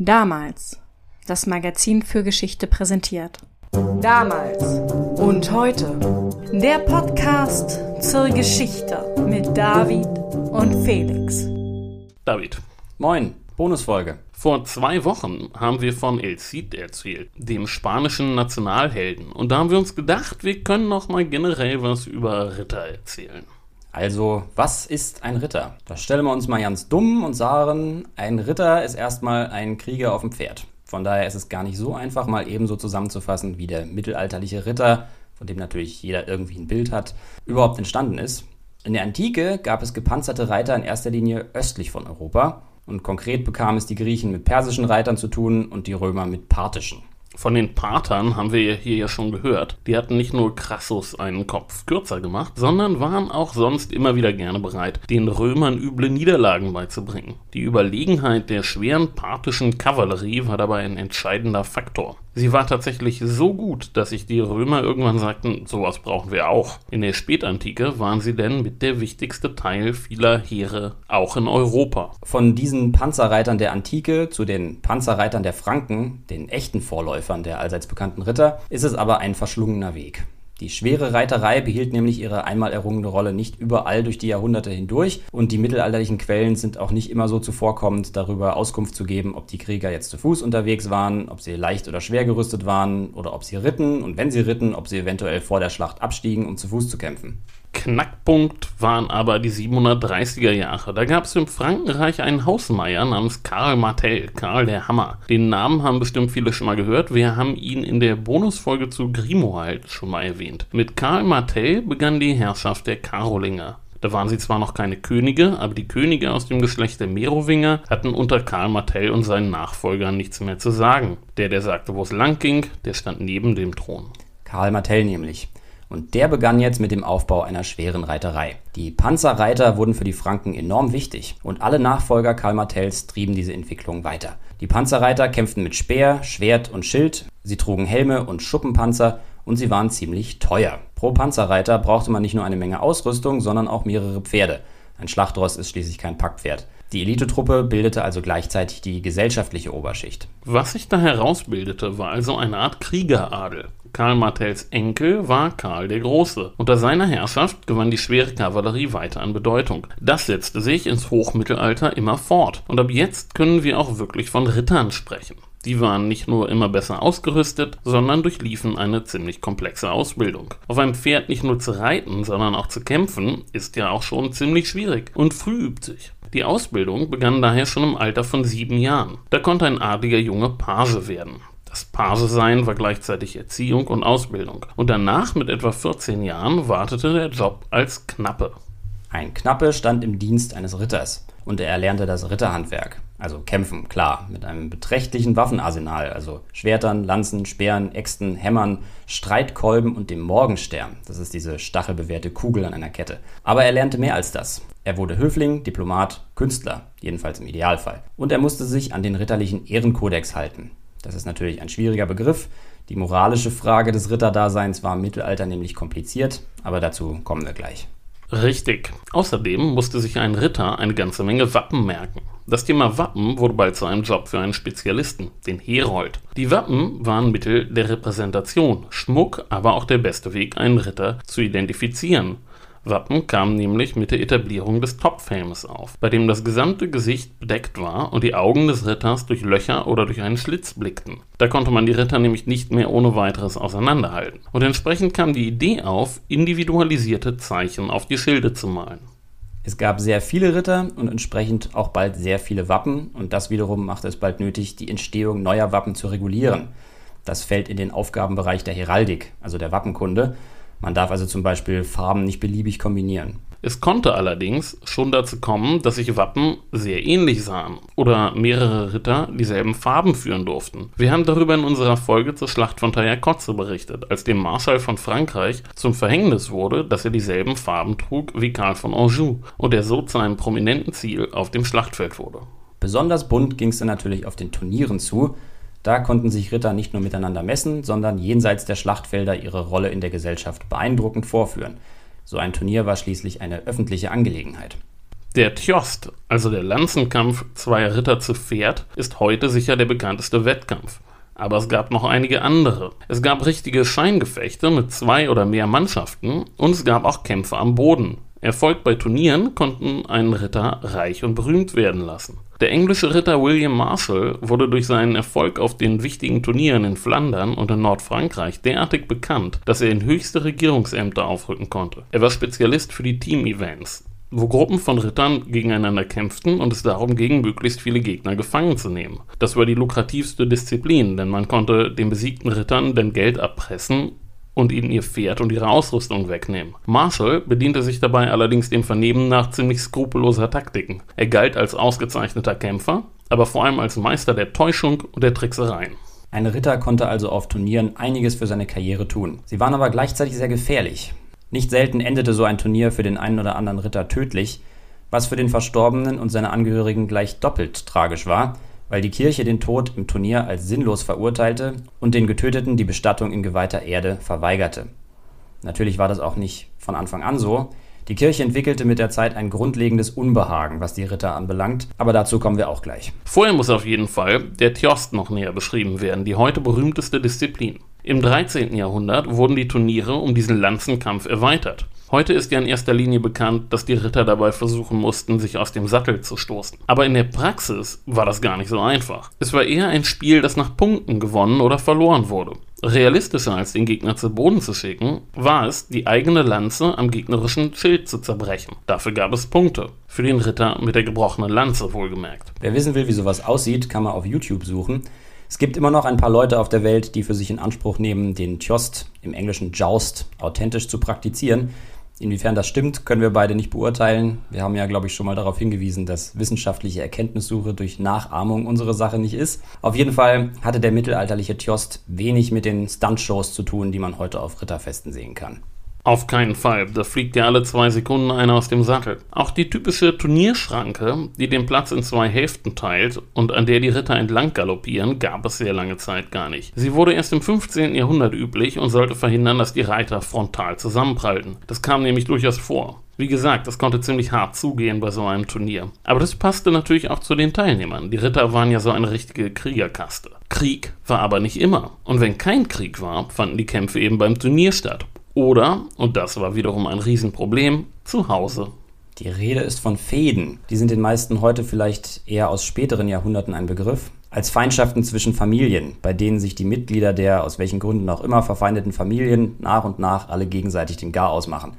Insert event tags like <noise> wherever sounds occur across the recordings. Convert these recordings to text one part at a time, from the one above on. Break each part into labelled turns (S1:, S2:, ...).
S1: Damals. Das Magazin für Geschichte präsentiert.
S2: Damals und heute.
S1: Der Podcast zur Geschichte mit David und Felix.
S3: David,
S4: Moin, Bonusfolge.
S3: vor zwei Wochen haben wir von El Cid erzählt, dem spanischen Nationalhelden. Und da haben wir uns gedacht, wir können noch mal generell was über Ritter erzählen.
S4: Also, was ist ein Ritter? Da stellen wir uns mal ganz dumm und sagen, ein Ritter ist erstmal ein Krieger auf dem Pferd. Von daher ist es gar nicht so einfach, mal ebenso zusammenzufassen, wie der mittelalterliche Ritter, von dem natürlich jeder irgendwie ein Bild hat, überhaupt entstanden ist. In der Antike gab es gepanzerte Reiter in erster Linie östlich von Europa und konkret bekamen es die Griechen mit persischen Reitern zu tun und die Römer mit parthischen.
S3: Von den Parthern haben wir hier ja schon gehört. Die hatten nicht nur Crassus einen Kopf kürzer gemacht, sondern waren auch sonst immer wieder gerne bereit, den Römern üble Niederlagen beizubringen. Die Überlegenheit der schweren parthischen Kavallerie war dabei ein entscheidender Faktor. Sie war tatsächlich so gut, dass sich die Römer irgendwann sagten, sowas brauchen wir auch. In der Spätantike waren sie denn mit der wichtigste Teil vieler Heere auch in Europa.
S4: Von diesen Panzerreitern der Antike zu den Panzerreitern der Franken, den echten Vorläufern der allseits bekannten Ritter, ist es aber ein verschlungener Weg. Die schwere Reiterei behielt nämlich ihre einmal errungene Rolle nicht überall durch die Jahrhunderte hindurch und die mittelalterlichen Quellen sind auch nicht immer so zuvorkommend, darüber Auskunft zu geben, ob die Krieger jetzt zu Fuß unterwegs waren, ob sie leicht oder schwer gerüstet waren oder ob sie ritten und wenn sie ritten, ob sie eventuell vor der Schlacht abstiegen, um zu Fuß zu kämpfen.
S3: Knackpunkt waren aber die 730er Jahre. Da gab es im Frankenreich einen Hausmeier namens Karl Martell, Karl der Hammer. Den Namen haben bestimmt viele schon mal gehört. Wir haben ihn in der Bonusfolge zu Grimoald schon mal erwähnt. Mit Karl Martell begann die Herrschaft der Karolinger. Da waren sie zwar noch keine Könige, aber die Könige aus dem Geschlecht der Merowinger hatten unter Karl Martell und seinen Nachfolgern nichts mehr zu sagen. Der, der sagte, wo es lang ging, der stand neben dem Thron.
S4: Karl Martell nämlich. Und der begann jetzt mit dem Aufbau einer schweren Reiterei. Die Panzerreiter wurden für die Franken enorm wichtig und alle Nachfolger Karl Martells trieben diese Entwicklung weiter. Die Panzerreiter kämpften mit Speer, Schwert und Schild, sie trugen Helme und Schuppenpanzer und sie waren ziemlich teuer. Pro Panzerreiter brauchte man nicht nur eine Menge Ausrüstung, sondern auch mehrere Pferde. Ein Schlachtross ist schließlich kein Packpferd. Die Elitetruppe bildete also gleichzeitig die gesellschaftliche Oberschicht.
S3: Was sich da herausbildete, war also eine Art Kriegeradel. Karl Martells Enkel war Karl der Große. Unter seiner Herrschaft gewann die schwere Kavallerie weiter an Bedeutung. Das setzte sich ins Hochmittelalter immer fort. Und ab jetzt können wir auch wirklich von Rittern sprechen. Die waren nicht nur immer besser ausgerüstet, sondern durchliefen eine ziemlich komplexe Ausbildung. Auf einem Pferd nicht nur zu reiten, sondern auch zu kämpfen, ist ja auch schon ziemlich schwierig und früh übt sich. Die Ausbildung begann daher schon im Alter von sieben Jahren. Da konnte ein adliger Junge Page werden. Das Page-Sein war gleichzeitig Erziehung und Ausbildung. Und danach, mit etwa 14 Jahren, wartete der Job als Knappe.
S4: Ein Knappe stand im Dienst eines Ritters und er erlernte das Ritterhandwerk. Also kämpfen, klar, mit einem beträchtlichen Waffenarsenal, also Schwertern, Lanzen, Speeren, Äxten, Hämmern, Streitkolben und dem Morgenstern. Das ist diese stachelbewehrte Kugel an einer Kette. Aber er lernte mehr als das. Er wurde Höfling, Diplomat, Künstler, jedenfalls im Idealfall. Und er musste sich an den ritterlichen Ehrenkodex halten. Das ist natürlich ein schwieriger Begriff. Die moralische Frage des Ritterdaseins war im Mittelalter nämlich kompliziert, aber dazu kommen wir gleich.
S3: Richtig. Außerdem musste sich ein Ritter eine ganze Menge Wappen merken. Das Thema Wappen wurde bald zu einem Job für einen Spezialisten, den Herold. Die Wappen waren Mittel der Repräsentation, Schmuck, aber auch der beste Weg, einen Ritter zu identifizieren. Wappen kamen nämlich mit der Etablierung des Topfhelmes auf, bei dem das gesamte Gesicht bedeckt war und die Augen des Ritters durch Löcher oder durch einen Schlitz blickten. Da konnte man die Ritter nämlich nicht mehr ohne weiteres auseinanderhalten. Und entsprechend kam die Idee auf, individualisierte Zeichen auf die Schilde zu malen.
S4: Es gab sehr viele Ritter und entsprechend auch bald sehr viele Wappen und das wiederum machte es bald nötig, die Entstehung neuer Wappen zu regulieren. Das fällt in den Aufgabenbereich der Heraldik, also der Wappenkunde. Man darf also zum Beispiel Farben nicht beliebig kombinieren.
S3: Es konnte allerdings schon dazu kommen, dass sich Wappen sehr ähnlich sahen oder mehrere Ritter dieselben Farben führen durften. Wir haben darüber in unserer Folge zur Schlacht von Taillacozze berichtet, als dem Marschall von Frankreich zum Verhängnis wurde, dass er dieselben Farben trug wie Karl von Anjou und er so zu einem prominenten Ziel auf dem Schlachtfeld wurde.
S4: Besonders bunt ging es dann natürlich auf den Turnieren zu. Da konnten sich Ritter nicht nur miteinander messen, sondern jenseits der Schlachtfelder ihre Rolle in der Gesellschaft beeindruckend vorführen. So ein Turnier war schließlich eine öffentliche Angelegenheit.
S3: Der Tjost, also der Lanzenkampf zweier Ritter zu Pferd, ist heute sicher der bekannteste Wettkampf. Aber es gab noch einige andere. Es gab richtige Scheingefechte mit zwei oder mehr Mannschaften und es gab auch Kämpfe am Boden. Erfolg bei Turnieren konnten einen Ritter reich und berühmt werden lassen. Der englische Ritter William Marshall wurde durch seinen Erfolg auf den wichtigen Turnieren in Flandern und in Nordfrankreich derartig bekannt, dass er in höchste Regierungsämter aufrücken konnte. Er war Spezialist für die Team-Events, wo Gruppen von Rittern gegeneinander kämpften und es darum ging, möglichst viele Gegner gefangen zu nehmen. Das war die lukrativste Disziplin, denn man konnte den besiegten Rittern denn Geld abpressen und ihnen ihr Pferd und ihre Ausrüstung wegnehmen. Marshall bediente sich dabei allerdings dem Vernehmen nach ziemlich skrupelloser Taktiken. Er galt als ausgezeichneter Kämpfer, aber vor allem als Meister der Täuschung und der Tricksereien.
S4: Ein Ritter konnte also auf Turnieren einiges für seine Karriere tun. Sie waren aber gleichzeitig sehr gefährlich. Nicht selten endete so ein Turnier für den einen oder anderen Ritter tödlich, was für den Verstorbenen und seine Angehörigen gleich doppelt tragisch war, weil die Kirche den Tod im Turnier als sinnlos verurteilte und den Getöteten die Bestattung in geweihter Erde verweigerte. Natürlich war das auch nicht von Anfang an so. Die Kirche entwickelte mit der Zeit ein grundlegendes Unbehagen, was die Ritter anbelangt, aber dazu kommen wir auch gleich.
S3: Vorher muss auf jeden Fall der Tjost noch näher beschrieben werden, die heute berühmteste Disziplin. Im 13. Jahrhundert wurden die Turniere um diesen Lanzenkampf erweitert. Heute ist ja in erster Linie bekannt, dass die Ritter dabei versuchen mussten, sich aus dem Sattel zu stoßen. Aber in der Praxis war das gar nicht so einfach. Es war eher ein Spiel, das nach Punkten gewonnen oder verloren wurde. Realistischer als den Gegner zu Boden zu schicken, war es, die eigene Lanze am gegnerischen Schild zu zerbrechen. Dafür gab es Punkte. Für den Ritter mit der gebrochenen Lanze wohlgemerkt.
S4: Wer wissen will, wie sowas aussieht, kann man auf YouTube suchen. Es gibt immer noch ein paar Leute auf der Welt, die für sich in Anspruch nehmen, den Tjost, im englischen Joust, authentisch zu praktizieren. Inwiefern das stimmt, können wir beide nicht beurteilen. Wir haben ja, glaube ich, schon mal darauf hingewiesen, dass wissenschaftliche Erkenntnissuche durch Nachahmung unsere Sache nicht ist. Auf jeden Fall hatte der mittelalterliche Tjost wenig mit den Stuntshows zu tun, die man heute auf Ritterfesten sehen kann.
S3: Auf keinen Fall, da fliegt ja alle zwei Sekunden einer aus dem Sattel. Auch die typische Turnierschranke, die den Platz in zwei Hälften teilt und an der die Ritter entlang galoppieren, gab es sehr lange Zeit gar nicht. Sie wurde erst im 15. Jahrhundert üblich und sollte verhindern, dass die Reiter frontal zusammenprallten. Das kam nämlich durchaus vor. Wie gesagt, das konnte ziemlich hart zugehen bei so einem Turnier. Aber das passte natürlich auch zu den Teilnehmern. Die Ritter waren ja so eine richtige Kriegerkaste. Krieg war aber nicht immer. Und wenn kein Krieg war, fanden die Kämpfe eben beim Turnier statt. Oder, und das war wiederum ein Riesenproblem, zu Hause.
S4: Die Rede ist von Fäden. Die sind den meisten heute vielleicht eher aus späteren Jahrhunderten ein Begriff. Als Feindschaften zwischen Familien, bei denen sich die Mitglieder der aus welchen Gründen auch immer verfeindeten Familien nach und nach alle gegenseitig den Gar ausmachen.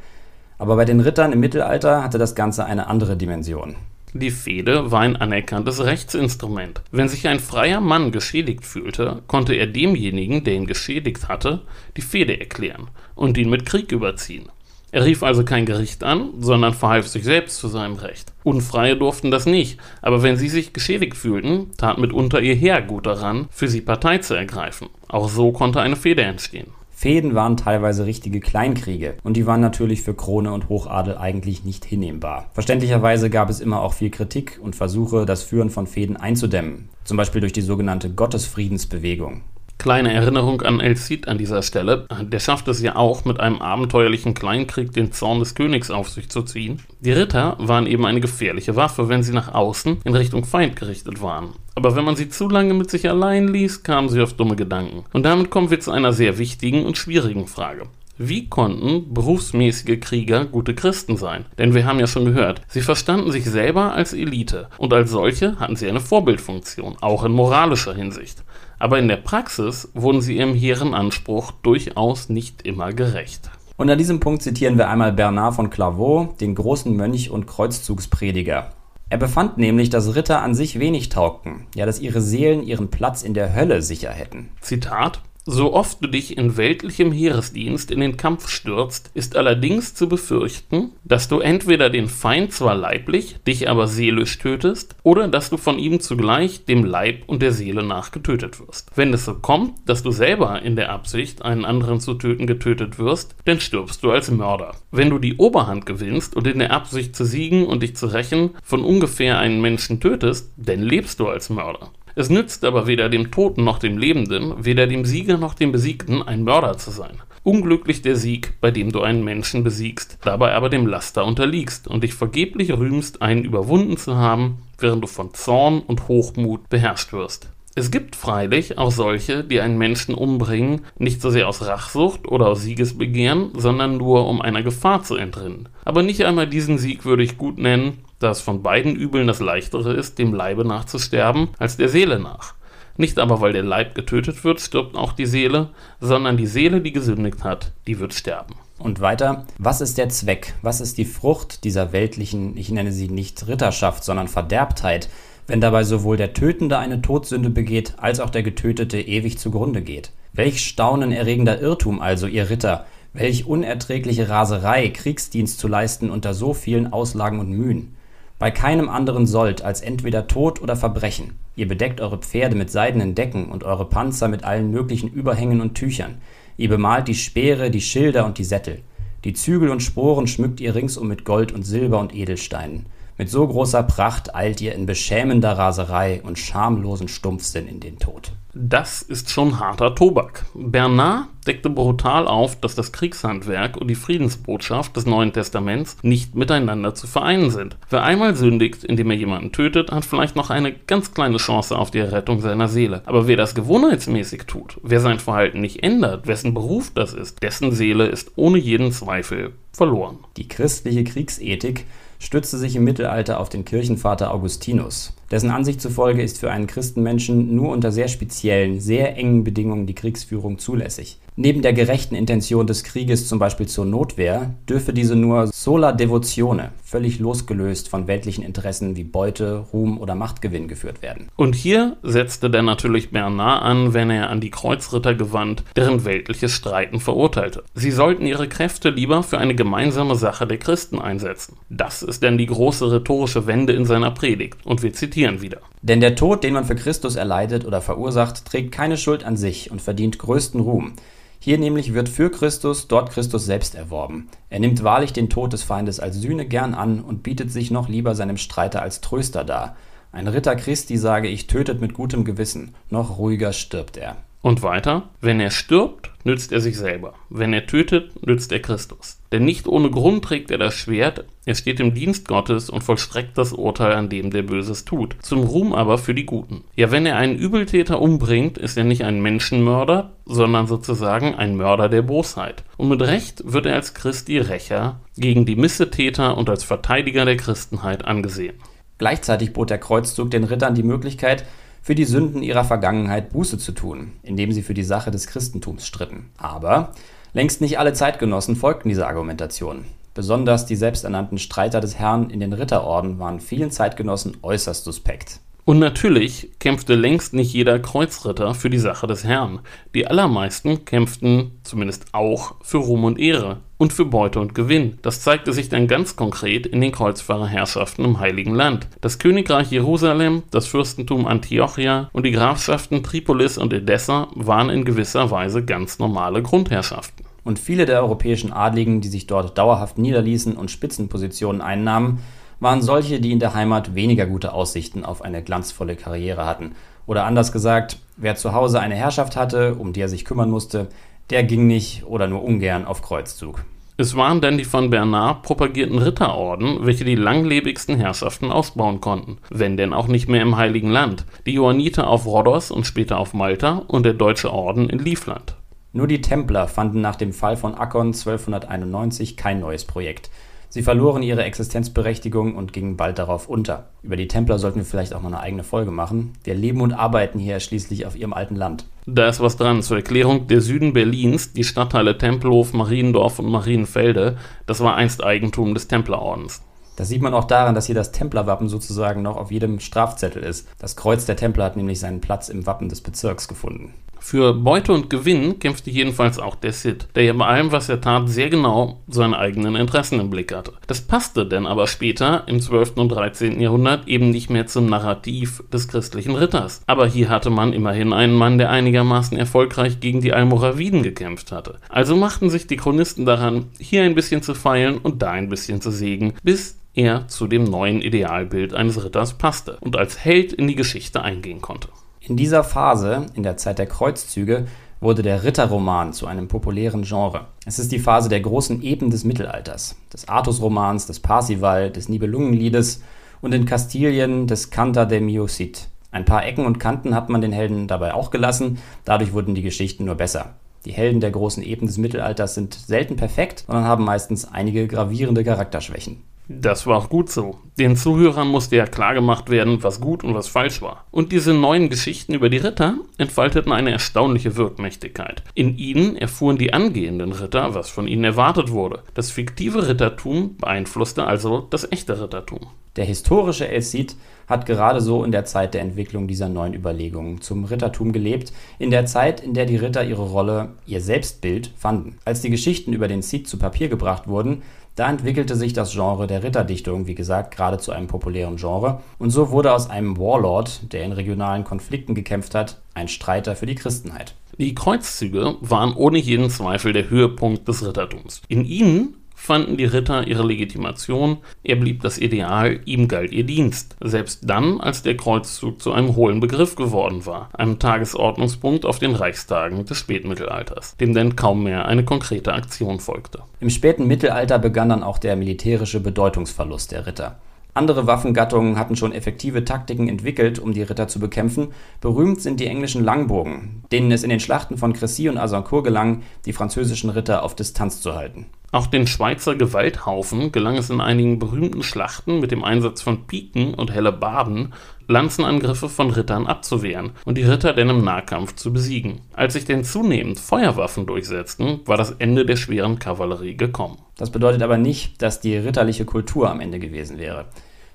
S4: Aber bei den Rittern im Mittelalter hatte das Ganze eine andere Dimension.
S3: Die Fehde war ein anerkanntes Rechtsinstrument. Wenn sich ein freier Mann geschädigt fühlte, konnte er demjenigen, der ihn geschädigt hatte, die Fehde erklären und ihn mit Krieg überziehen. Er rief also kein Gericht an, sondern verhalf sich selbst zu seinem Recht. Unfreie durften das nicht, aber wenn sie sich geschädigt fühlten, tat mitunter ihr Heer gut daran, für sie Partei zu ergreifen. Auch so konnte eine Fehde entstehen.
S4: Fäden waren teilweise richtige Kleinkriege und die waren natürlich für Krone und Hochadel eigentlich nicht hinnehmbar. Verständlicherweise gab es immer auch viel Kritik und Versuche, das Führen von Fäden einzudämmen, zum Beispiel durch die sogenannte Gottesfriedensbewegung.
S3: Kleine Erinnerung an El Cid an dieser Stelle. Der schafft es ja auch, mit einem abenteuerlichen Kleinkrieg den Zorn des Königs auf sich zu ziehen. Die Ritter waren eben eine gefährliche Waffe, wenn sie nach außen in Richtung Feind gerichtet waren. Aber wenn man sie zu lange mit sich allein ließ, kamen sie auf dumme Gedanken. Und damit kommen wir zu einer sehr wichtigen und schwierigen Frage. Wie konnten berufsmäßige Krieger gute Christen sein? Denn wir haben ja schon gehört, sie verstanden sich selber als Elite und als solche hatten sie eine Vorbildfunktion, auch in moralischer Hinsicht aber in der Praxis wurden sie ihrem hehren Anspruch durchaus nicht immer gerecht.
S4: Und an diesem Punkt zitieren wir einmal Bernard von Clairvaux, den großen Mönch und Kreuzzugsprediger. Er befand nämlich, dass Ritter an sich wenig taugten, ja, dass ihre Seelen ihren Platz in der Hölle sicher hätten.
S3: Zitat so oft du dich in weltlichem Heeresdienst in den Kampf stürzt, ist allerdings zu befürchten, dass du entweder den Feind zwar leiblich, dich aber seelisch tötest, oder dass du von ihm zugleich dem Leib und der Seele nach getötet wirst. Wenn es so kommt, dass du selber in der Absicht, einen anderen zu töten, getötet wirst, dann stirbst du als Mörder. Wenn du die Oberhand gewinnst und in der Absicht zu siegen und dich zu rächen von ungefähr einen Menschen tötest, dann lebst du als Mörder. Es nützt aber weder dem Toten noch dem Lebenden, weder dem Sieger noch dem Besiegten, ein Mörder zu sein. Unglücklich der Sieg, bei dem du einen Menschen besiegst, dabei aber dem Laster unterliegst und dich vergeblich rühmst, einen überwunden zu haben, während du von Zorn und Hochmut beherrscht wirst. Es gibt freilich auch solche, die einen Menschen umbringen, nicht so sehr aus Rachsucht oder aus Siegesbegehren, sondern nur um einer Gefahr zu entrinnen. Aber nicht einmal diesen Sieg würde ich gut nennen, da es von beiden Übeln das leichtere ist, dem Leibe nachzusterben, als der Seele nach. Nicht aber, weil der Leib getötet wird, stirbt auch die Seele, sondern die Seele, die gesündigt hat, die wird sterben.
S4: Und weiter, was ist der Zweck, was ist die Frucht dieser weltlichen, ich nenne sie nicht Ritterschaft, sondern Verderbtheit, wenn dabei sowohl der Tötende eine Todsünde begeht, als auch der Getötete ewig zugrunde geht? Welch staunenerregender Irrtum also, ihr Ritter, welch unerträgliche Raserei, Kriegsdienst zu leisten unter so vielen Auslagen und Mühen. Bei keinem anderen sollt als entweder Tod oder Verbrechen. Ihr bedeckt eure Pferde mit seidenen Decken und eure Panzer mit allen möglichen Überhängen und Tüchern. Ihr bemalt die Speere, die Schilder und die Sättel. Die Zügel und Sporen schmückt ihr ringsum mit Gold und Silber und Edelsteinen. Mit so großer Pracht eilt ihr in beschämender Raserei und schamlosen Stumpfsinn in den Tod.
S3: Das ist schon harter Tobak. Bernard deckte brutal auf, dass das Kriegshandwerk und die Friedensbotschaft des Neuen Testaments nicht miteinander zu vereinen sind. Wer einmal sündigt, indem er jemanden tötet, hat vielleicht noch eine ganz kleine Chance auf die Errettung seiner Seele. Aber wer das gewohnheitsmäßig tut, wer sein Verhalten nicht ändert, wessen Beruf das ist, dessen Seele ist ohne jeden Zweifel verloren.
S4: Die christliche Kriegsethik stützte sich im Mittelalter auf den Kirchenvater Augustinus. Dessen Ansicht zufolge ist für einen Christenmenschen nur unter sehr speziellen, sehr engen Bedingungen die Kriegsführung zulässig. Neben der gerechten Intention des Krieges zum Beispiel zur Notwehr dürfe diese nur sola devotione, völlig losgelöst von weltlichen Interessen wie Beute, Ruhm oder Machtgewinn geführt werden.
S3: Und hier setzte dann natürlich Bernard an, wenn er an die Kreuzritter gewandt, deren weltliches Streiten verurteilte. Sie sollten ihre Kräfte lieber für eine gemeinsame Sache der Christen einsetzen. Das ist dann die große rhetorische Wende in seiner Predigt. Und wir zitieren wieder.
S4: Denn der Tod, den man für Christus erleidet oder verursacht, trägt keine Schuld an sich und verdient größten Ruhm. Hier nämlich wird für Christus dort Christus selbst erworben. Er nimmt wahrlich den Tod des Feindes als Sühne gern an und bietet sich noch lieber seinem Streiter als Tröster dar. Ein Ritter Christi, sage ich, tötet mit gutem Gewissen, noch ruhiger stirbt er.
S3: Und weiter, wenn er stirbt, nützt er sich selber. Wenn er tötet, nützt er Christus. Denn nicht ohne Grund trägt er das Schwert, er steht im Dienst Gottes und vollstreckt das Urteil an dem, der Böses tut, zum Ruhm aber für die Guten. Ja, wenn er einen Übeltäter umbringt, ist er nicht ein Menschenmörder, sondern sozusagen ein Mörder der Bosheit. Und mit Recht wird er als Christi Rächer gegen die Missetäter und als Verteidiger der Christenheit angesehen.
S4: Gleichzeitig bot der Kreuzzug den Rittern die Möglichkeit, für die Sünden ihrer Vergangenheit Buße zu tun, indem sie für die Sache des Christentums stritten. Aber längst nicht alle Zeitgenossen folgten dieser Argumentation. Besonders die selbsternannten Streiter des Herrn in den Ritterorden waren vielen Zeitgenossen äußerst suspekt.
S3: Und natürlich kämpfte längst nicht jeder Kreuzritter für die Sache des Herrn. Die allermeisten kämpften zumindest auch für Ruhm und Ehre und für Beute und Gewinn. Das zeigte sich dann ganz konkret in den Kreuzfahrerherrschaften im Heiligen Land. Das Königreich Jerusalem, das Fürstentum Antiochia und die Grafschaften Tripolis und Edessa waren in gewisser Weise ganz normale Grundherrschaften.
S4: Und viele der europäischen Adligen, die sich dort dauerhaft niederließen und Spitzenpositionen einnahmen, waren solche, die in der Heimat weniger gute Aussichten auf eine glanzvolle Karriere hatten. Oder anders gesagt, wer zu Hause eine Herrschaft hatte, um die er sich kümmern musste, der ging nicht oder nur ungern auf Kreuzzug.
S3: Es waren dann die von Bernard propagierten Ritterorden, welche die langlebigsten Herrschaften ausbauen konnten, wenn denn auch nicht mehr im Heiligen Land. Die Johanniter auf Rhodos und später auf Malta und der Deutsche Orden in Livland.
S4: Nur die Templer fanden nach dem Fall von Akkon 1291 kein neues Projekt. Sie verloren ihre Existenzberechtigung und gingen bald darauf unter. Über die Templer sollten wir vielleicht auch mal eine eigene Folge machen. Wir leben und arbeiten hier schließlich auf ihrem alten Land.
S3: Da ist was dran. Zur Erklärung, der Süden Berlins, die Stadtteile Tempelhof, Mariendorf und Marienfelde, das war einst Eigentum des Templerordens.
S4: Das sieht man auch daran, dass hier das Templerwappen sozusagen noch auf jedem Strafzettel ist. Das Kreuz der Templer hat nämlich seinen Platz im Wappen des Bezirks gefunden.
S3: Für Beute und Gewinn kämpfte jedenfalls auch der Cid, der ja bei allem, was er tat, sehr genau seine eigenen Interessen im Blick hatte. Das passte denn aber später, im 12. und 13. Jahrhundert, eben nicht mehr zum Narrativ des christlichen Ritters. Aber hier hatte man immerhin einen Mann, der einigermaßen erfolgreich gegen die Almoraviden gekämpft hatte. Also machten sich die Chronisten daran, hier ein bisschen zu feilen und da ein bisschen zu sägen, bis er zu dem neuen Idealbild eines Ritters passte und als Held in die Geschichte eingehen konnte.
S4: In dieser Phase, in der Zeit der Kreuzzüge, wurde der Ritterroman zu einem populären Genre. Es ist die Phase der großen Epen des Mittelalters, des Artusromans, des Parsival, des Nibelungenliedes und in Kastilien des Cantar de Mio Cid. Ein paar Ecken und Kanten hat man den Helden dabei auch gelassen, dadurch wurden die Geschichten nur besser. Die Helden der großen Epen des Mittelalters sind selten perfekt, sondern haben meistens einige gravierende Charakterschwächen.
S3: Das war auch gut so. Den Zuhörern musste ja klargemacht werden, was gut und was falsch war. Und diese neuen Geschichten über die Ritter entfalteten eine erstaunliche Wirkmächtigkeit. In ihnen erfuhren die angehenden Ritter, was von ihnen erwartet wurde. Das fiktive Rittertum beeinflusste also das echte Rittertum.
S4: Der historische El Cid hat gerade so in der Zeit der Entwicklung dieser neuen Überlegungen zum Rittertum gelebt, in der Zeit, in der die Ritter ihre Rolle, ihr Selbstbild fanden. Als die Geschichten über den Cid zu Papier gebracht wurden, da entwickelte sich das Genre der Ritterdichtung, wie gesagt, gerade zu einem populären Genre. Und so wurde aus einem Warlord, der in regionalen Konflikten gekämpft hat, ein Streiter für die Christenheit.
S3: Die Kreuzzüge waren ohne jeden Zweifel der Höhepunkt des Rittertums. In ihnen fanden die Ritter ihre Legitimation, er blieb das Ideal, ihm galt ihr Dienst. Selbst dann, als der Kreuzzug zu einem hohlen Begriff geworden war, einem Tagesordnungspunkt auf den Reichstagen des Spätmittelalters, dem denn kaum mehr eine konkrete Aktion folgte.
S4: Im späten Mittelalter begann dann auch der militärische Bedeutungsverlust der Ritter. Andere Waffengattungen hatten schon effektive Taktiken entwickelt, um die Ritter zu bekämpfen. Berühmt sind die englischen Langbogen, denen es in den Schlachten von Crécy und Azincourt gelang, die französischen Ritter auf Distanz zu halten.
S3: Auch den Schweizer Gewalthaufen gelang es in einigen berühmten Schlachten mit dem Einsatz von Piken und Hellebarden, Lanzenangriffe von Rittern abzuwehren und die Ritter denn im Nahkampf zu besiegen. Als sich denn zunehmend Feuerwaffen durchsetzten, war das Ende der schweren Kavallerie gekommen.
S4: Das bedeutet aber nicht, dass die ritterliche Kultur am Ende gewesen wäre.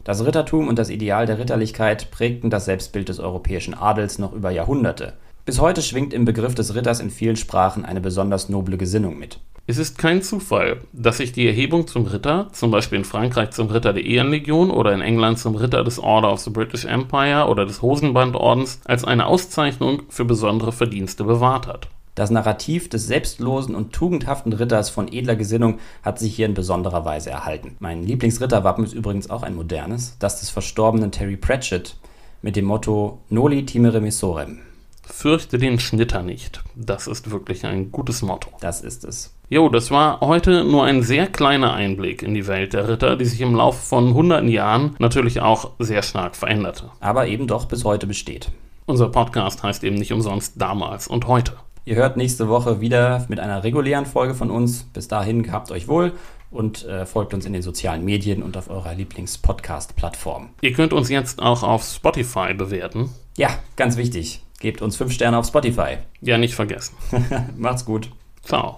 S4: Das Rittertum und das Ideal der Ritterlichkeit prägten das Selbstbild des europäischen Adels noch über Jahrhunderte. Bis heute schwingt im Begriff des Ritters in vielen Sprachen eine besonders noble Gesinnung mit.
S3: Es ist kein Zufall, dass sich die Erhebung zum Ritter, zum Beispiel in Frankreich zum Ritter der Ehrenlegion oder in England zum Ritter des Order of the British Empire oder des Hosenbandordens, als eine Auszeichnung für besondere Verdienste bewahrt hat.
S4: Das Narrativ des selbstlosen und tugendhaften Ritters von edler Gesinnung hat sich hier in besonderer Weise erhalten. Mein Lieblingsritterwappen ist übrigens auch ein modernes, das des verstorbenen Terry Pratchett mit dem Motto Noli timere missorem.
S3: Fürchte den Schnitter nicht. Das ist wirklich ein gutes Motto.
S4: Das ist es.
S3: Jo, das war heute nur ein sehr kleiner Einblick in die Welt der Ritter, die sich im Laufe von hunderten Jahren natürlich auch sehr stark veränderte.
S4: Aber eben doch bis heute besteht.
S3: Unser Podcast heißt eben nicht umsonst damals und heute.
S4: Ihr hört nächste Woche wieder mit einer regulären Folge von uns. Bis dahin gehabt euch wohl und äh, folgt uns in den sozialen Medien und auf eurer Lieblings-Podcast-Plattform.
S3: Ihr könnt uns jetzt auch auf Spotify bewerten.
S4: Ja, ganz wichtig. Gebt uns fünf Sterne auf Spotify.
S3: Ja, nicht vergessen. <laughs>
S4: Macht's gut.
S3: Ciao.